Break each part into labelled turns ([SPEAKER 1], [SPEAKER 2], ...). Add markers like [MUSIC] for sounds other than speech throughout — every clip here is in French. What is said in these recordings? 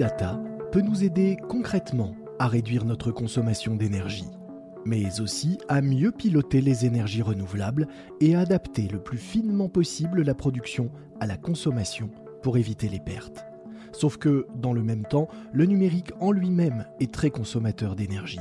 [SPEAKER 1] data peut nous aider concrètement à réduire notre consommation d'énergie, mais aussi à mieux piloter les énergies renouvelables et à adapter le plus finement possible la production à la consommation pour éviter les pertes. Sauf que, dans le même temps, le numérique en lui-même est très consommateur d'énergie.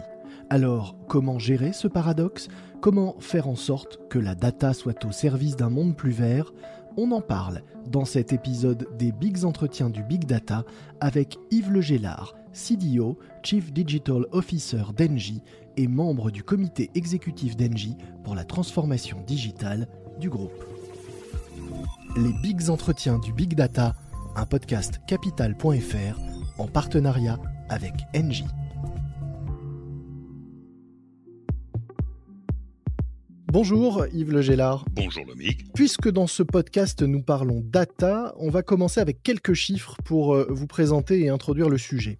[SPEAKER 1] Alors, comment gérer ce paradoxe? Comment faire en sorte que la data soit au service d'un monde plus vert On en parle dans cet épisode des Bigs Entretiens du Big Data avec Yves Le Gélard, CDO, Chief Digital Officer d'Engie et membre du comité exécutif d'Engie pour la transformation digitale du groupe. Les Bigs Entretiens du Big Data, un podcast capital.fr en partenariat avec Engie. Bonjour Yves Le Gélard.
[SPEAKER 2] Bonjour Lomique.
[SPEAKER 1] Puisque dans ce podcast nous parlons data, on va commencer avec quelques chiffres pour euh, vous présenter et introduire le sujet.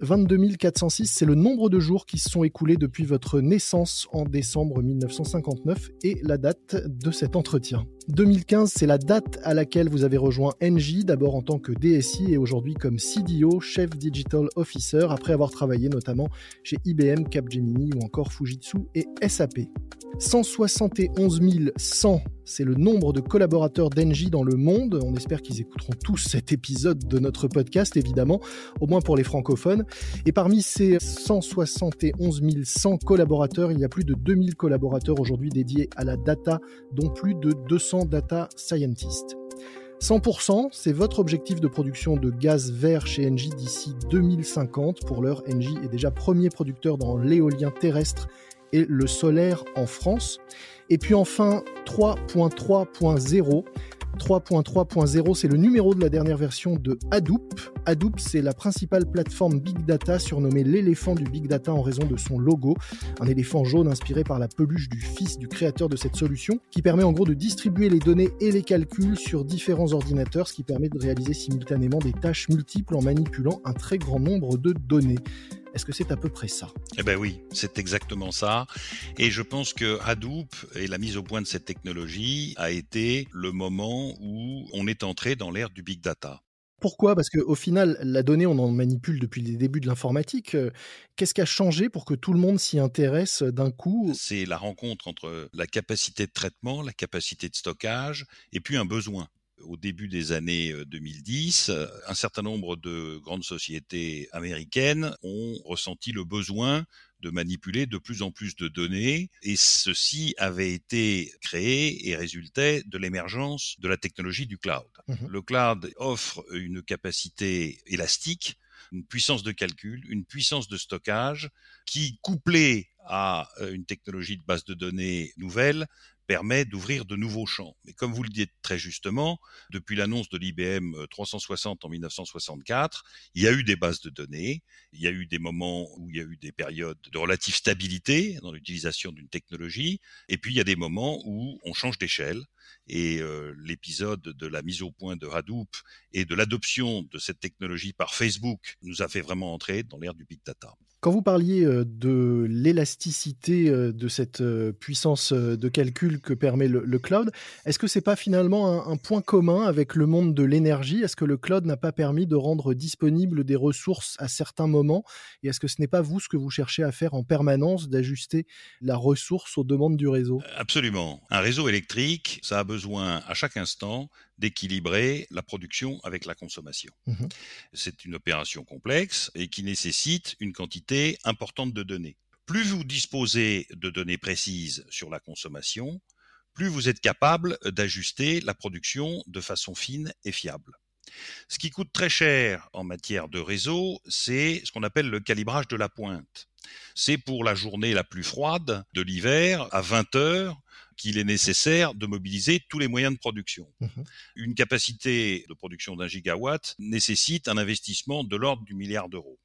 [SPEAKER 1] 22 406, c'est le nombre de jours qui se sont écoulés depuis votre naissance en décembre 1959 et la date de cet entretien. 2015, c'est la date à laquelle vous avez rejoint Engie, d'abord en tant que DSI et aujourd'hui comme CDO, Chef Digital Officer, après avoir travaillé notamment chez IBM, Capgemini ou encore Fujitsu et SAP. 171 100 c'est le nombre de collaborateurs d'Engie dans le monde. On espère qu'ils écouteront tous cet épisode de notre podcast, évidemment, au moins pour les francophones. Et parmi ces 171 100 collaborateurs, il y a plus de 2000 collaborateurs aujourd'hui dédiés à la data, dont plus de 200 data scientists. 100%, c'est votre objectif de production de gaz vert chez Engie d'ici 2050. Pour l'heure, Engie est déjà premier producteur dans l'éolien terrestre et le solaire en France. Et puis enfin 3.3.0. 3.3.0, c'est le numéro de la dernière version de Hadoop. Hadoop, c'est la principale plateforme Big Data surnommée l'éléphant du Big Data en raison de son logo, un éléphant jaune inspiré par la peluche du fils du créateur de cette solution, qui permet en gros de distribuer les données et les calculs sur différents ordinateurs, ce qui permet de réaliser simultanément des tâches multiples en manipulant un très grand nombre de données. Est-ce que c'est à peu près ça?
[SPEAKER 2] Eh bien oui, c'est exactement ça. Et je pense que Hadoop et la mise au point de cette technologie a été le moment où on est entré dans l'ère du big data.
[SPEAKER 1] Pourquoi? Parce qu'au final, la donnée, on en manipule depuis les débuts de l'informatique. Qu'est-ce qui a changé pour que tout le monde s'y intéresse d'un coup?
[SPEAKER 2] C'est la rencontre entre la capacité de traitement, la capacité de stockage et puis un besoin au début des années 2010, un certain nombre de grandes sociétés américaines ont ressenti le besoin de manipuler de plus en plus de données et ceci avait été créé et résultait de l'émergence de la technologie du cloud. Mmh le cloud offre une capacité élastique, une puissance de calcul, une puissance de stockage qui, couplée à une technologie de base de données nouvelle, permet d'ouvrir de nouveaux champs. Mais comme vous le dites très justement, depuis l'annonce de l'IBM 360 en 1964, il y a eu des bases de données, il y a eu des moments où il y a eu des périodes de relative stabilité dans l'utilisation d'une technologie, et puis il y a des moments où on change d'échelle. Et euh, l'épisode de la mise au point de Hadoop et de l'adoption de cette technologie par Facebook nous a fait vraiment entrer dans l'ère du big data.
[SPEAKER 1] Quand vous parliez euh, de l'élasticité euh, de cette euh, puissance de calcul que permet le, cloud, est-ce que c'est pas finalement un, point commun avec le monde de l'énergie? Est-ce que le cloud n'a pas permis de rendre disponibles des ressources à certains moments? Et est-ce que ce n'est pas vous ce que vous cherchez à faire en permanence, d'ajuster la ressource aux demandes du réseau?
[SPEAKER 2] Absolument. Un réseau électrique, ça a besoin à chaque instant d'équilibrer la production avec la consommation. Mmh C'est une opération complexe et qui nécessite une quantité importante de données. Plus vous disposez de données précises sur la consommation, plus vous êtes capable d'ajuster la production de façon fine et fiable. Ce qui coûte très cher en matière de réseau, c'est ce qu'on appelle le calibrage de la pointe. C'est pour la journée la plus froide de l'hiver, à 20 heures, qu'il est nécessaire de mobiliser tous les moyens de production. Mmh Une capacité de production d'un gigawatt nécessite un investissement de l'ordre du milliard d'euros.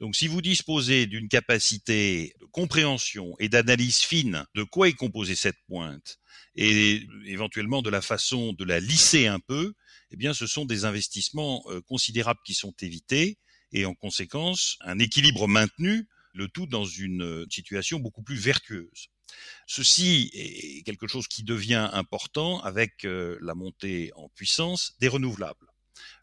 [SPEAKER 2] Donc si vous disposez d'une capacité de compréhension et d'analyse fine de quoi est composée cette pointe et éventuellement de la façon de la lisser un peu, eh bien ce sont des investissements euh, considérables qui sont évités et en conséquence un équilibre maintenu, le tout dans une situation beaucoup plus vertueuse. Ceci est quelque chose qui devient important avec euh, la montée en puissance des renouvelables.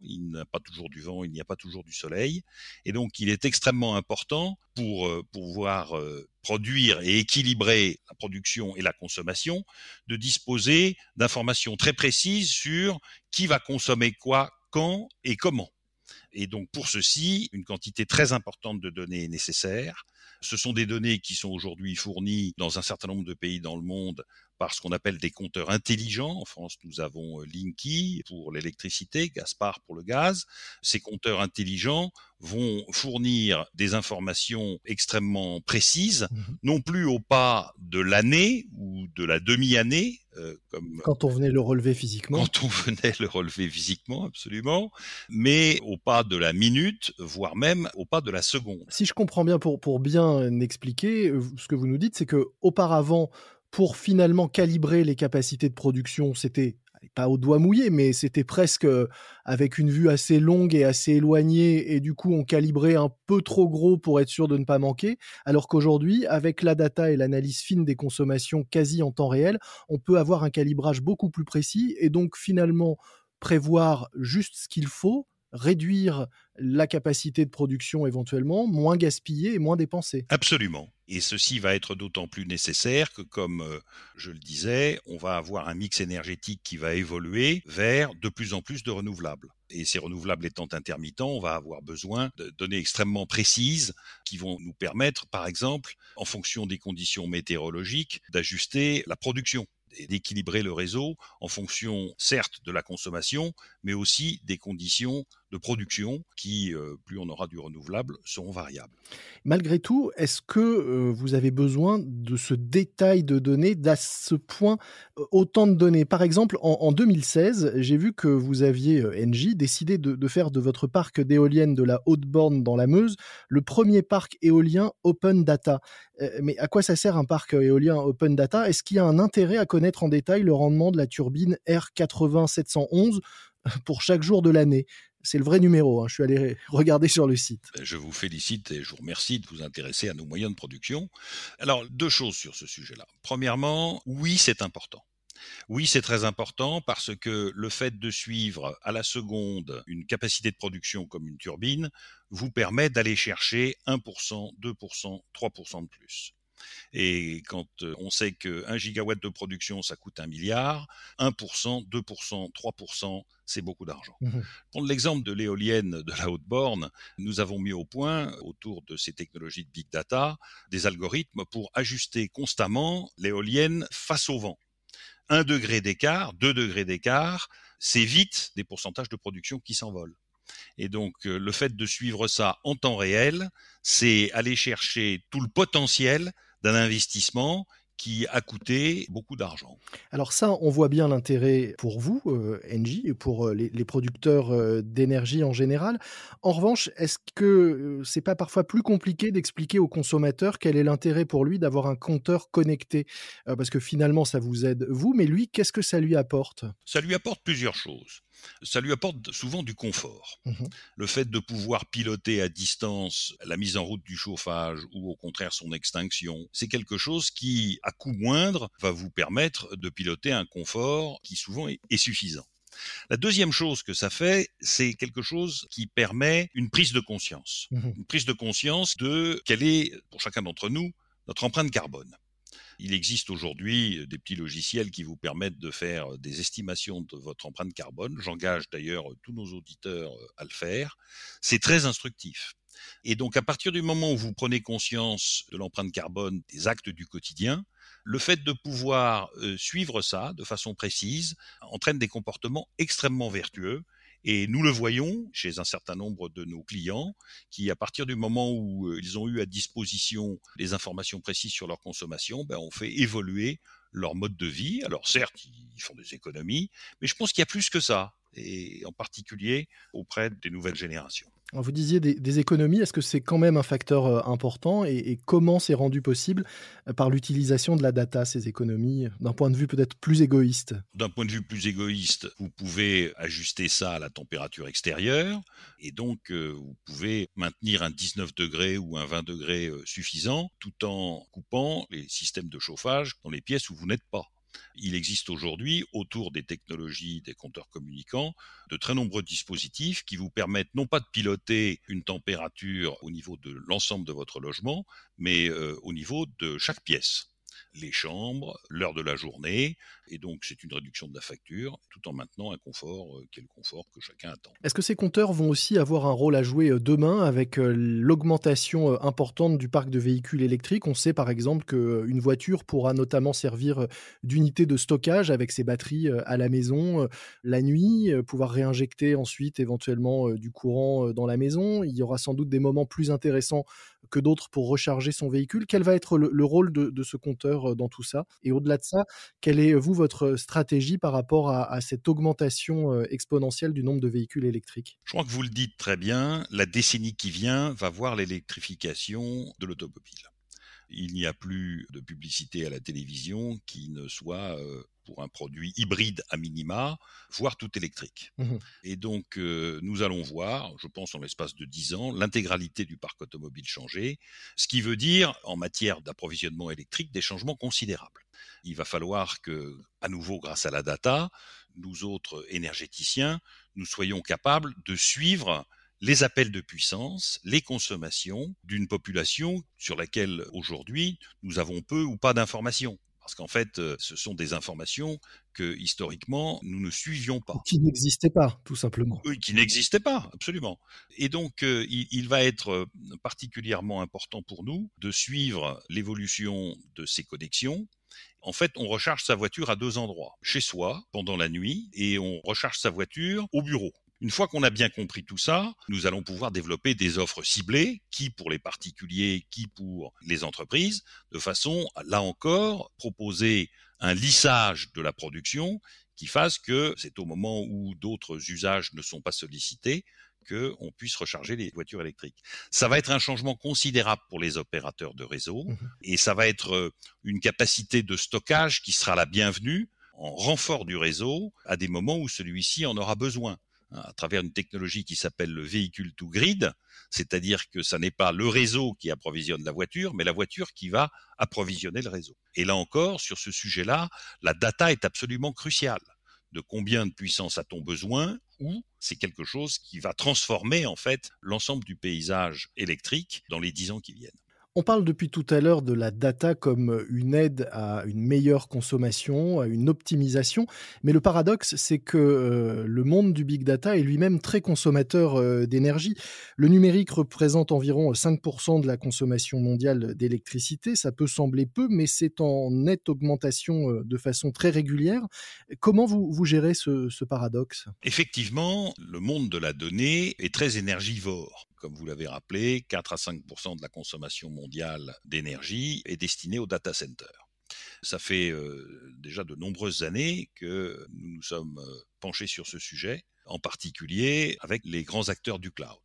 [SPEAKER 2] Il n'y a pas toujours du vent, il n'y a pas toujours du soleil. Et donc, il est extrêmement important pour euh, pouvoir euh, produire et équilibrer la production et la consommation, de disposer d'informations très précises sur qui va consommer quoi, quand et comment. Et donc pour ceci, une quantité très importante de données est nécessaire. Ce sont des données qui sont aujourd'hui fournies dans un certain nombre de pays dans le monde par ce qu'on appelle des compteurs intelligents. En France, nous avons euh, Linky pour l'électricité, Gaspard pour le gaz. Ces compteurs intelligents vont fournir des informations extrêmement précises, mmh non plus au pas de l'année ou de la demi-année,
[SPEAKER 1] euh, comme quand on venait le relever physiquement.
[SPEAKER 2] Quand on venait le relever physiquement, absolument, mais au pas de la minute, voire même au pas de la seconde.
[SPEAKER 1] Si je comprends bien, pour, pour bien expliquer, euh, ce que vous nous dites, c'est que auparavant, pour finalement calibrer les capacités de production, c'était pas au doigt mouillé, mais c'était presque avec une vue assez longue et assez éloignée, et du coup on calibrait un peu trop gros pour être sûr de ne pas manquer, alors qu'aujourd'hui, avec la data et l'analyse fine des consommations quasi en temps réel, on peut avoir un calibrage beaucoup plus précis, et donc finalement prévoir juste ce qu'il faut, réduire la capacité de production éventuellement, moins gaspiller et moins dépenser.
[SPEAKER 2] Absolument. Et ceci va être d'autant plus nécessaire que, comme euh, je le disais, on va avoir un mix énergétique qui va évoluer vers de plus en plus de renouvelables. Et ces renouvelables étant intermittents, on va avoir besoin de données extrêmement précises qui vont nous permettre, par exemple, en fonction des conditions météorologiques, d'ajuster la production et d'équilibrer le réseau en fonction, certes, de la consommation, mais aussi des conditions de production qui, euh, plus on aura du renouvelable, seront variables.
[SPEAKER 1] Malgré tout, est-ce que euh, vous avez besoin de ce détail de données, d'à ce point euh, autant de données? Par exemple, en, 2016, j'ai vu que vous aviez, NJ, décidé de, de, faire de votre parc d'éoliennes de la Haute-Borne dans la Meuse le premier parc éolien open data. mais à quoi ça sert un parc éolien open data? Est-ce qu'il y a un intérêt à connaître en détail le rendement de la turbine R80711 pour chaque jour de l'année? C'est le vrai numéro, hein. je suis allé [LAUGHS] regarder sur le site.
[SPEAKER 2] Ben, je vous félicite et je vous remercie de vous intéresser à nos moyens de production. Alors, deux choses sur ce sujet-là. Premièrement, oui, c'est important. Oui, c'est très important parce que le fait de suivre à la seconde une capacité de production comme une turbine vous permet d'aller chercher 1%, 2%, 3% de plus. Et quand euh, on sait qu'un gigawatt de production, ça coûte un milliard, 1%, 2%, 3%, c'est beaucoup d'argent. Mmh Pour l'exemple de l'éolienne de la haute borne, nous avons mis au point, autour de ces technologies de big data, des algorithmes pour ajuster constamment l'éolienne face au vent. Un degré d'écart, deux degrés d'écart, c'est vite des pourcentages de production qui s'envolent. Et donc, euh, le fait de suivre ça en temps réel, c'est aller chercher tout le potentiel d'un investissement qui a coûté beaucoup d'argent.
[SPEAKER 1] Alors ça, on voit bien l'intérêt pour vous, euh, Engie, et pour euh, les, producteurs euh, d'énergie en général. En revanche, est-ce que c'est pas parfois plus compliqué d'expliquer au consommateur quel est l'intérêt pour lui d'avoir un compteur connecté Parce que finalement, ça vous aide vous, mais lui, qu'est-ce que ça lui apporte?
[SPEAKER 2] Ça lui apporte plusieurs choses ça lui apporte souvent du confort. Mmh Le fait de pouvoir piloter à distance la mise en route du chauffage ou au contraire son extinction, c'est quelque chose qui, à coût moindre, va vous permettre de piloter un confort qui souvent est, suffisant. La deuxième chose que ça fait, c'est quelque chose qui permet une prise de conscience. Mmh une prise de conscience de quelle est, pour chacun d'entre nous, notre empreinte carbone. Il existe aujourd'hui des petits logiciels qui vous permettent de faire des estimations de votre empreinte carbone. J'engage d'ailleurs tous nos auditeurs à le faire. C'est très instructif. Et donc à partir du moment où vous prenez conscience de l'empreinte carbone des actes du quotidien, le fait de pouvoir suivre ça de façon précise entraîne des comportements extrêmement vertueux et nous le voyons chez un certain nombre de nos clients qui, à partir du moment où euh, ils ont eu à disposition les informations précises sur leur consommation, ben, on fait évoluer leur mode de vie. Alors certes, ils font des économies, mais je pense qu'il y a plus que ça, et en particulier auprès des nouvelles générations.
[SPEAKER 1] Vous disiez des, économies, est-ce que c'est quand même un facteur euh, important et, comment c'est rendu possible euh, par l'utilisation de la data, ces économies, d'un point de vue peut-être plus égoïste?
[SPEAKER 2] D'un point de vue plus égoïste, vous pouvez ajuster ça à la température extérieure et donc euh, vous pouvez maintenir un 19 degrés ou un 20 degrés suffisant tout en coupant les systèmes de chauffage dans les pièces où vous n'êtes pas. Il existe aujourd'hui, autour des technologies des compteurs communicants, de très nombreux dispositifs qui vous permettent non pas de piloter une température au niveau de l'ensemble de votre logement, mais euh, au niveau de chaque pièce les chambres, l'heure de la journée, et donc c'est une réduction de la facture, tout en maintenant un confort euh, qui est le confort que chacun attend.
[SPEAKER 1] Est-ce que ces compteurs vont aussi avoir un rôle à jouer euh, demain avec euh, l'augmentation importante du parc de véhicules électriques? On sait par exemple qu'une voiture pourra notamment servir d'unité de stockage avec ses batteries à la maison la nuit, pouvoir réinjecter ensuite éventuellement du courant dans la maison. Il y aura sans doute des moments plus intéressants que d'autres pour recharger son véhicule. Quel va être le, rôle de, ce compteur dans tout ça? Et au-delà de ça, quelle est, vous, votre stratégie par rapport à, cette augmentation exponentielle du nombre de véhicules électriques?
[SPEAKER 2] Je crois que vous le dites très bien, la décennie qui vient va voir l'électrification de l'automobile. Il n'y a plus de publicité à la télévision qui ne soit pour un produit hybride à minima, voire tout électrique. Mmh Et donc, nous allons voir, je pense en l'espace de 10 ans, l'intégralité du parc automobile changer, ce qui veut dire, en matière d'approvisionnement électrique, des changements considérables. Il va falloir que, à nouveau grâce à la data, nous autres énergéticiens, nous soyons capables de suivre les appels de puissance, les consommations d'une population sur laquelle aujourd'hui nous avons peu ou pas d'informations. Parce qu'en fait, euh, ce sont des informations que historiquement nous ne suivions pas.
[SPEAKER 1] Qui n'existaient pas, tout simplement.
[SPEAKER 2] Oui, qui n'existaient pas, absolument. Et donc, euh, il, va être euh, particulièrement important pour nous de suivre l'évolution de ces connexions, en fait, on recharge sa voiture à deux endroits. Chez soi, pendant la nuit, et on recharge sa voiture au bureau. Une fois qu'on a bien compris tout ça, nous allons pouvoir développer des offres ciblées, qui pour les particuliers, qui pour les entreprises, de façon, là encore, proposer un lissage de la production qui fasse que c'est au moment où d'autres usages ne sont pas sollicités qu'on puisse recharger les voitures électriques. Ça va être un changement considérable pour les opérateurs de réseau mmh et ça va être euh, une capacité de stockage qui sera la bienvenue en renfort du réseau à des moments où celui-ci en aura besoin. Hein, à travers une technologie qui s'appelle le véhicule to grid, c'est-à-dire que ça n'est pas le réseau qui approvisionne la voiture, mais la voiture qui va approvisionner le réseau. Et là encore, sur ce sujet-là, la data est absolument cruciale. De combien de puissance a-t-on besoin ou c'est quelque chose qui va transformer en fait l'ensemble du paysage électrique dans les dix ans qui viennent.
[SPEAKER 1] On parle depuis tout à l'heure de la data comme une aide à une meilleure consommation, à une optimisation, mais le paradoxe, c'est que euh, le monde du big data est lui-même très consommateur euh, d'énergie. Le numérique représente environ 5% de la consommation mondiale d'électricité, ça peut sembler peu, mais c'est en nette augmentation euh, de façon très régulière. Comment vous, gérez ce paradoxe?
[SPEAKER 2] Effectivement, le monde de la donnée est très énergivore comme vous l'avez rappelé, 4 à 5% de la consommation mondiale d'énergie est destinée aux data centers. Ça fait euh, déjà de nombreuses années que nous nous sommes euh, penchés sur ce sujet, en particulier avec les grands acteurs du cloud.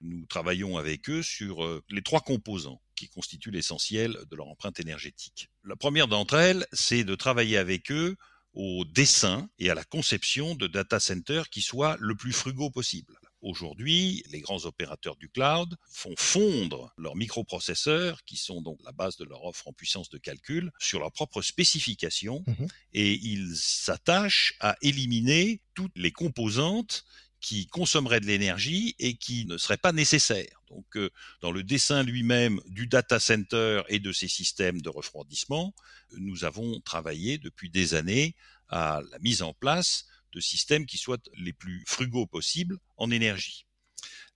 [SPEAKER 2] Nous travaillons avec eux sur euh, les trois composants qui constituent l'essentiel de leur empreinte énergétique. La première d'entre elles, c'est de travailler avec eux au dessin et à la conception de data centers qui soient le plus frugaux possible. Aujourd'hui, les grands opérateurs du cloud font fondre leurs microprocesseurs, qui sont donc la base de leur offre en puissance de calcul, sur leurs propres spécifications, mmh et ils s'attachent à éliminer toutes les composantes qui consommeraient de l'énergie et qui ne seraient pas nécessaires. Donc, euh, dans le dessin lui-même du data center et de ses systèmes de refroidissement, nous avons travaillé depuis des années à la mise en place de systèmes qui soient les plus frugaux possibles en énergie.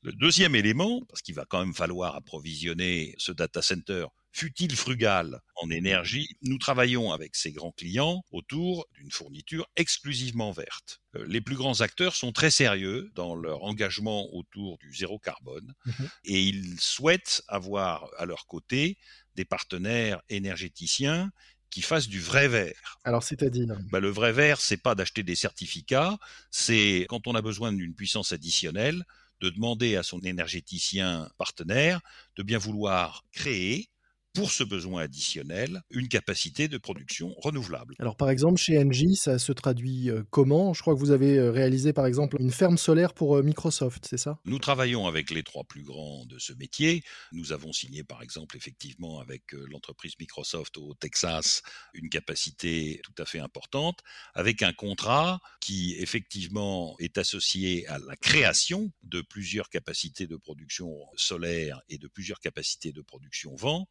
[SPEAKER 2] Le deuxième élément, parce qu'il va quand même falloir approvisionner ce data center, fut-il frugal en énergie, nous travaillons avec ces grands clients autour d'une fourniture exclusivement verte. Euh, les plus grands acteurs sont très sérieux dans leur engagement autour du zéro carbone mmh et ils souhaitent avoir à leur côté des partenaires énergéticiens qui fassent du vrai vert.
[SPEAKER 1] Alors, c'est-à-dire
[SPEAKER 2] bah, Le vrai vert, c'est pas d'acheter des certificats, c'est quand on a besoin d'une puissance additionnelle, de demander à son énergéticien partenaire de bien vouloir créer pour ce besoin additionnel une capacité de production renouvelable.
[SPEAKER 1] Alors par exemple, chez Engie, ça se traduit euh, comment? Je crois que vous avez euh, réalisé par exemple une ferme solaire pour euh, Microsoft, c'est ça?
[SPEAKER 2] Nous travaillons avec les trois plus grands de ce métier. Nous avons signé par exemple effectivement avec l'entreprise Microsoft au Texas une capacité tout à fait importante, avec un contrat qui effectivement est associé à la création de plusieurs capacités de production solaire et de plusieurs capacités de production vent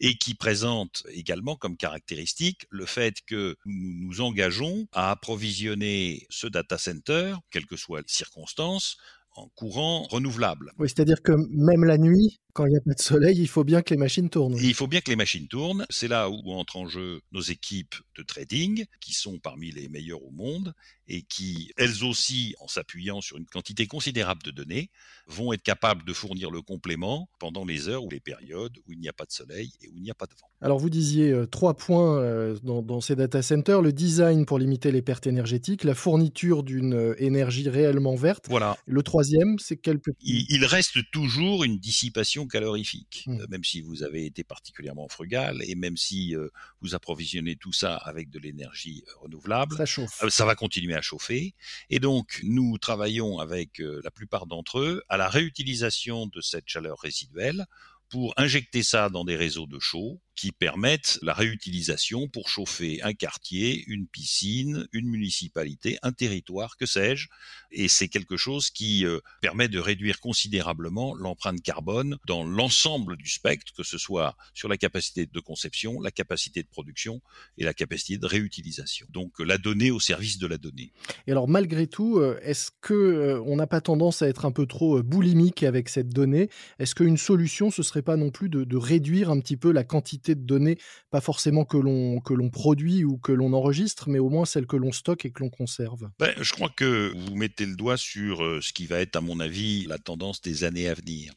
[SPEAKER 2] et qui présente également comme caractéristique le fait que nous nous engageons à approvisionner ce data center, quelles que soient les circonstances, en courant renouvelable.
[SPEAKER 1] Oui, c'est-à-dire que même la nuit, quand il n'y a pas de soleil, il faut bien que les machines tournent.
[SPEAKER 2] il faut bien que les machines tournent. C'est là où entrent en jeu nos équipes de trading, qui sont parmi les meilleures au monde et qui, elles aussi, en s'appuyant sur une quantité considérable de données, vont être capables de fournir le complément pendant les heures ou les périodes où il n'y a pas de soleil et où il n'y a pas de vent.
[SPEAKER 1] Alors vous disiez euh, trois points euh, dans, ces data centers, le design pour limiter les pertes énergétiques, la fourniture d'une euh, énergie réellement verte.
[SPEAKER 2] Voilà.
[SPEAKER 1] Le troisième, c'est quel
[SPEAKER 2] il, il reste toujours une dissipation calorifique, mmh. même si vous avez été particulièrement frugal et même si vous approvisionnez tout ça avec de l'énergie renouvelable.
[SPEAKER 1] Ça chauffe.
[SPEAKER 2] ça va continuer à chauffer. Et donc, nous travaillons avec la plupart d'entre eux à la réutilisation de cette chaleur résiduelle pour injecter ça dans des réseaux de chaud qui permettent la réutilisation pour chauffer un quartier, une piscine, une municipalité, un territoire, que sais-je. Et c'est quelque chose qui euh, permet de réduire considérablement l'empreinte carbone dans l'ensemble du spectre, que ce soit sur la capacité de conception, la capacité de production et la capacité de réutilisation. Donc la donnée au service de la donnée.
[SPEAKER 1] Et alors malgré tout, euh, est-ce que euh, on n'a pas tendance à être un peu trop boulimique avec cette donnée? Est-ce qu'une solution ce serait pas non plus de, de réduire un petit peu la quantité de données, pas forcément que l'on que l'on produit ou que l'on enregistre, mais au moins celles que l'on stocke et que l'on conserve.
[SPEAKER 2] Ben, je crois que vous mettez le doigt sur euh, ce qui va être, à mon avis, la tendance des années à venir.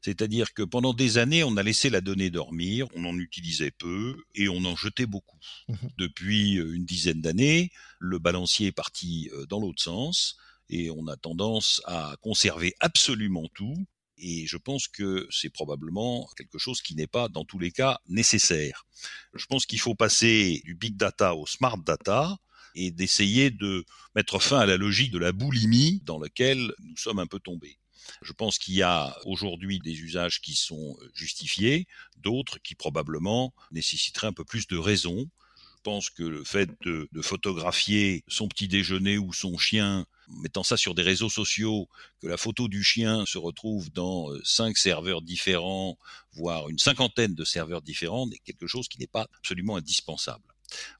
[SPEAKER 2] C'est-à-dire que pendant des années, on a laissé la donnée dormir, on en utilisait peu et on en jetait beaucoup. Mmh Depuis euh, une dizaine d'années, le balancier est parti euh, dans l'autre sens et on a tendance à conserver absolument tout et je pense que c'est probablement quelque chose qui n'est pas dans tous les cas nécessaire. Je pense qu'il faut passer du big data au smart data et d'essayer de mettre fin à la logique de la boulimie dans laquelle nous sommes un peu tombés. Je pense qu'il y a aujourd'hui des usages qui sont justifiés, d'autres qui probablement nécessiteraient un peu plus de raison. Je pense que le fait de, de photographier son petit déjeuner ou son chien mettant ça sur des réseaux sociaux, que la photo du chien se retrouve dans euh, cinq serveurs différents, voire une cinquantaine de serveurs différents, est quelque chose qui n'est pas absolument indispensable.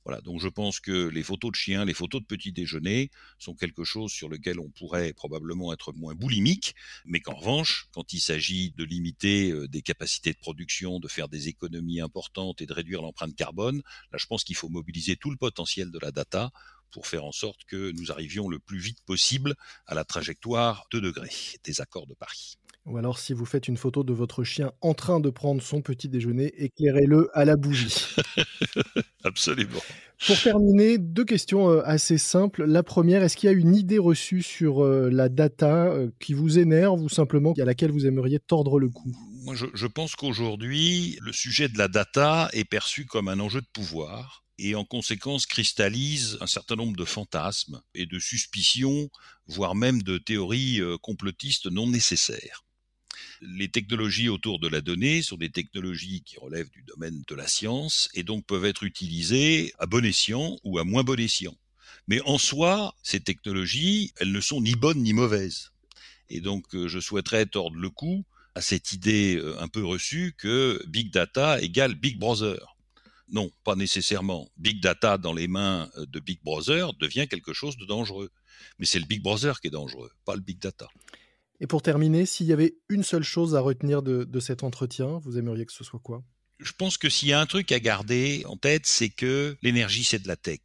[SPEAKER 2] Voilà, donc je pense que les photos de chiens, les photos de petit déjeuner sont quelque chose sur lequel on pourrait probablement être moins boulimique, mais qu'en revanche, quand il s'agit de limiter euh, des capacités de production, de faire des économies importantes et de réduire l'empreinte carbone, là je pense qu'il faut mobiliser tout le potentiel de la data pour faire en sorte que nous arrivions le plus vite possible à la trajectoire 2 degrés des accords de Paris.
[SPEAKER 1] Ou alors si vous faites une photo de votre chien en train de prendre son petit déjeuner, éclairez-le à la bougie. [LAUGHS]
[SPEAKER 2] Absolument.
[SPEAKER 1] Pour terminer, deux questions euh, assez simples. La première, est-ce qu'il y a une idée reçue sur euh, la data euh, qui vous énerve ou simplement à laquelle vous aimeriez tordre le cou?
[SPEAKER 2] Moi, je, je pense qu'aujourd'hui, le sujet de la data est perçu comme un enjeu de pouvoir et en conséquence cristallise un certain nombre de fantasmes et de suspicions, voire même de théories euh, complotistes non nécessaires. Les technologies autour de la donnée sont des technologies qui relèvent du domaine de la science et donc peuvent être utilisées à bon escient ou à moins bon escient. Mais en soi, ces technologies, elles ne sont ni bonnes ni mauvaises. Et donc euh, je souhaiterais tordre le cou à cette idée euh, un peu reçue que Big Data égale Big Brother. Non, pas nécessairement. Big Data dans les mains euh, de Big Brother devient quelque chose de dangereux. Mais c'est le Big Brother qui est dangereux, pas le Big Data.
[SPEAKER 1] Et pour terminer, s'il y avait une seule chose à retenir de, de cet entretien, vous aimeriez que ce soit quoi?
[SPEAKER 2] Je pense que s'il y a un truc à garder en tête, c'est que l'énergie, c'est de la tech.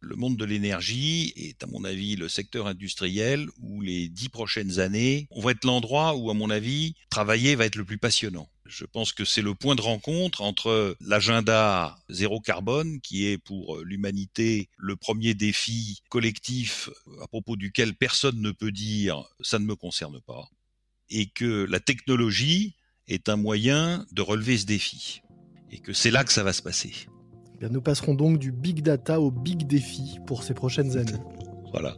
[SPEAKER 2] Le monde de l'énergie est, à mon avis, le secteur industriel où les dix prochaines années vont être l'endroit où, à mon avis, travailler va être le plus passionnant. Je pense que c'est le point de rencontre entre l'agenda zéro carbone, qui est pour l'humanité le premier défi collectif à propos duquel personne ne peut dire ça ne me concerne pas, et que la technologie est un moyen de relever ce défi. et que c'est là que ça va se passer.
[SPEAKER 1] Eh bien, nous passerons donc du big data au big défi pour ces prochaines années.
[SPEAKER 2] voilà.